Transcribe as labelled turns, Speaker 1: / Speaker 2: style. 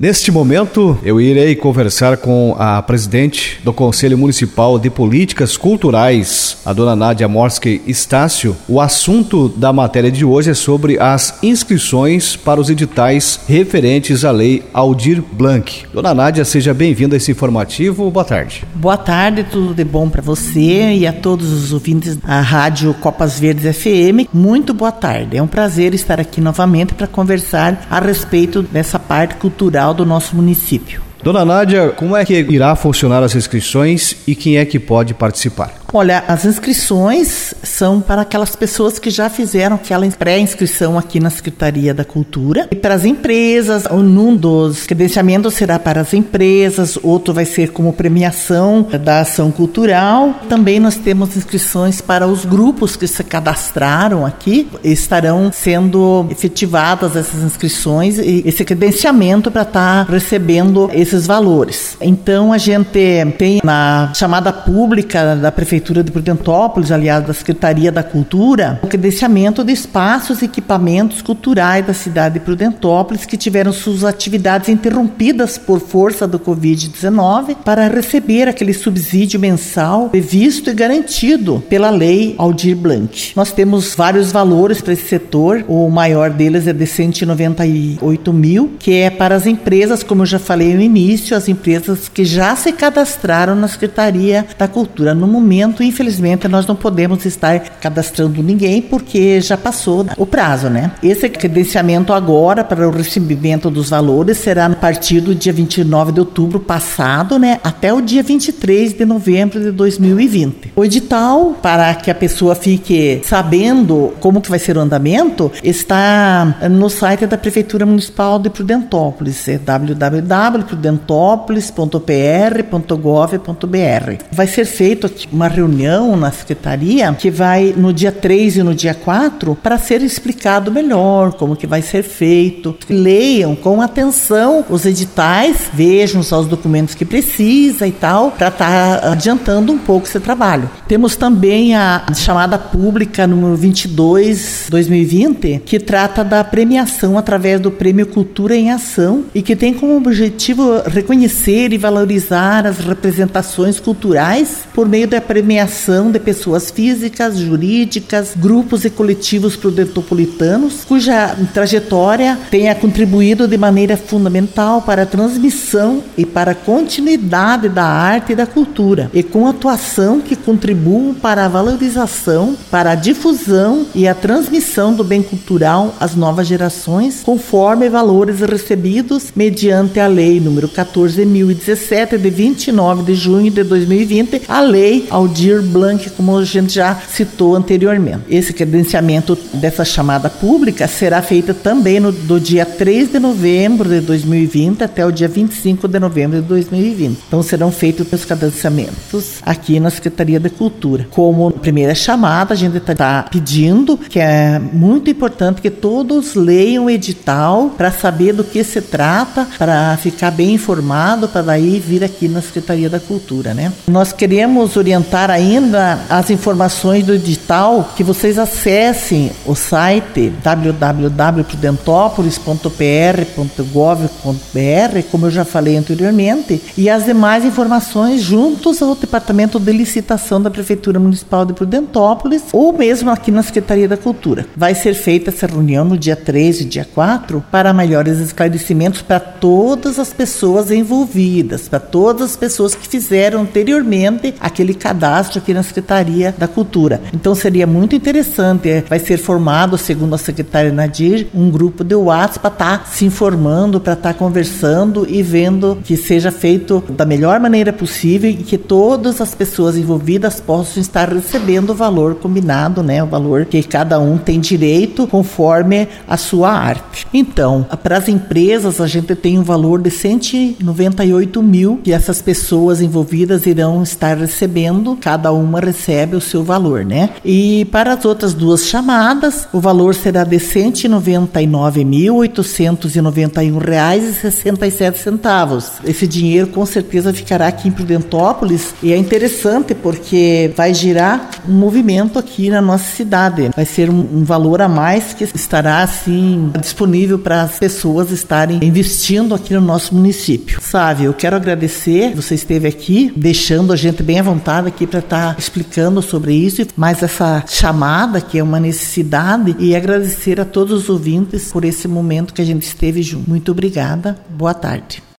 Speaker 1: Neste momento, eu irei conversar com a presidente do Conselho Municipal de Políticas Culturais, a dona Nádia Morski Estácio. O assunto da matéria de hoje é sobre as inscrições para os editais referentes à lei Aldir Blanc. Dona Nádia, seja bem-vinda a esse informativo. Boa tarde.
Speaker 2: Boa tarde, tudo de bom para você e a todos os ouvintes da Rádio Copas Verdes FM. Muito boa tarde. É um prazer estar aqui novamente para conversar a respeito dessa parte cultural do nosso município.
Speaker 1: Dona Nádia, como é que irá funcionar as inscrições e quem é que pode participar?
Speaker 2: Olha, as inscrições são para aquelas pessoas que já fizeram aquela pré-inscrição aqui na Secretaria da Cultura. E para as empresas, um dos credenciamentos será para as empresas, outro vai ser como premiação da ação cultural. Também nós temos inscrições para os grupos que se cadastraram aqui. Estarão sendo efetivadas essas inscrições e esse credenciamento para estar tá recebendo esses valores. Então a gente tem na chamada pública da Prefeitura Prefeitura de Prudentópolis, aliás, da Secretaria da Cultura, o credenciamento de espaços e equipamentos culturais da cidade de Prudentópolis que tiveram suas atividades interrompidas por força do Covid-19 para receber aquele subsídio mensal previsto e garantido pela lei Aldir Blanc. Nós temos vários valores para esse setor, o maior deles é de 198 mil, que é para as empresas, como eu já falei no início, as empresas que já se cadastraram na Secretaria da Cultura. No momento, infelizmente, nós não podemos estar cadastrando ninguém porque já passou o prazo, né? Esse credenciamento agora para o recebimento dos valores será a partir do dia 29 de outubro passado, né, até o dia 23 de novembro de 2020. O edital para que a pessoa fique sabendo como que vai ser o andamento está no site da Prefeitura Municipal de Prudentópolis, é www.prudentópolis.pr.gov.br. Vai ser feito uma reunião na secretaria que vai no dia 3 e no dia 4 para ser explicado melhor como que vai ser feito. Leiam com atenção os editais, vejam só os documentos que precisa e tal, para estar tá adiantando um pouco esse trabalho. Temos também a chamada pública número 22 2020, que trata da premiação através do Prêmio Cultura em Ação e que tem como objetivo reconhecer e valorizar as representações culturais por meio da premiação premiação de pessoas físicas, jurídicas, grupos e coletivos prudentopolitanos, cuja trajetória tenha contribuído de maneira fundamental para a transmissão e para a continuidade da arte e da cultura, e com atuação que contribuam para a valorização, para a difusão e a transmissão do bem cultural às novas gerações, conforme valores recebidos mediante a Lei número 14.017 de 29 de junho de 2020, a Lei Audiência Aldir Blanc, como a gente já citou anteriormente. Esse credenciamento dessa chamada pública será feito também no, do dia 3 de novembro de 2020 até o dia 25 de novembro de 2020. Então serão feitos os credenciamentos aqui na Secretaria da Cultura. Como primeira chamada, a gente está pedindo que é muito importante que todos leiam o edital para saber do que se trata, para ficar bem informado, para daí vir aqui na Secretaria da Cultura, né? Nós queremos orientar ainda as informações do edital, que vocês acessem o site www.prudentopolis.pr.gov.br, como eu já falei anteriormente, e as demais informações juntos ao Departamento de Licitação da Prefeitura Municipal de Prudentópolis ou mesmo aqui na Secretaria da Cultura. Vai ser feita essa reunião no dia 3 e dia 4 para maiores esclarecimentos para todas as pessoas envolvidas, para todas as pessoas que fizeram anteriormente aquele cadastro cadastro aqui na Secretaria da Cultura. Então seria muito interessante, é, vai ser formado, segundo a secretária Nadir, um grupo de WhatsApp para estar tá se informando, para estar tá conversando e vendo que seja feito da melhor maneira possível e que todas as pessoas envolvidas possam estar recebendo o valor combinado, né, o valor que cada um tem direito conforme a sua arte. Então, para as empresas a gente tem um valor de 198 mil que essas pessoas envolvidas irão estar recebendo cada uma recebe o seu valor, né? E para as outras duas chamadas, o valor será de R$ 199.891,67. Esse dinheiro com certeza ficará aqui em Prudentópolis e é interessante porque vai girar um movimento aqui na nossa cidade. Vai ser um, um valor a mais que estará assim disponível para as pessoas estarem investindo aqui no nosso município. Sabe, eu quero agradecer, você esteve aqui, deixando a gente bem à vontade aqui para estar tá explicando sobre isso, mais essa chamada que é uma necessidade e agradecer a todos os ouvintes por esse momento que a gente esteve junto. Muito obrigada. Boa tarde.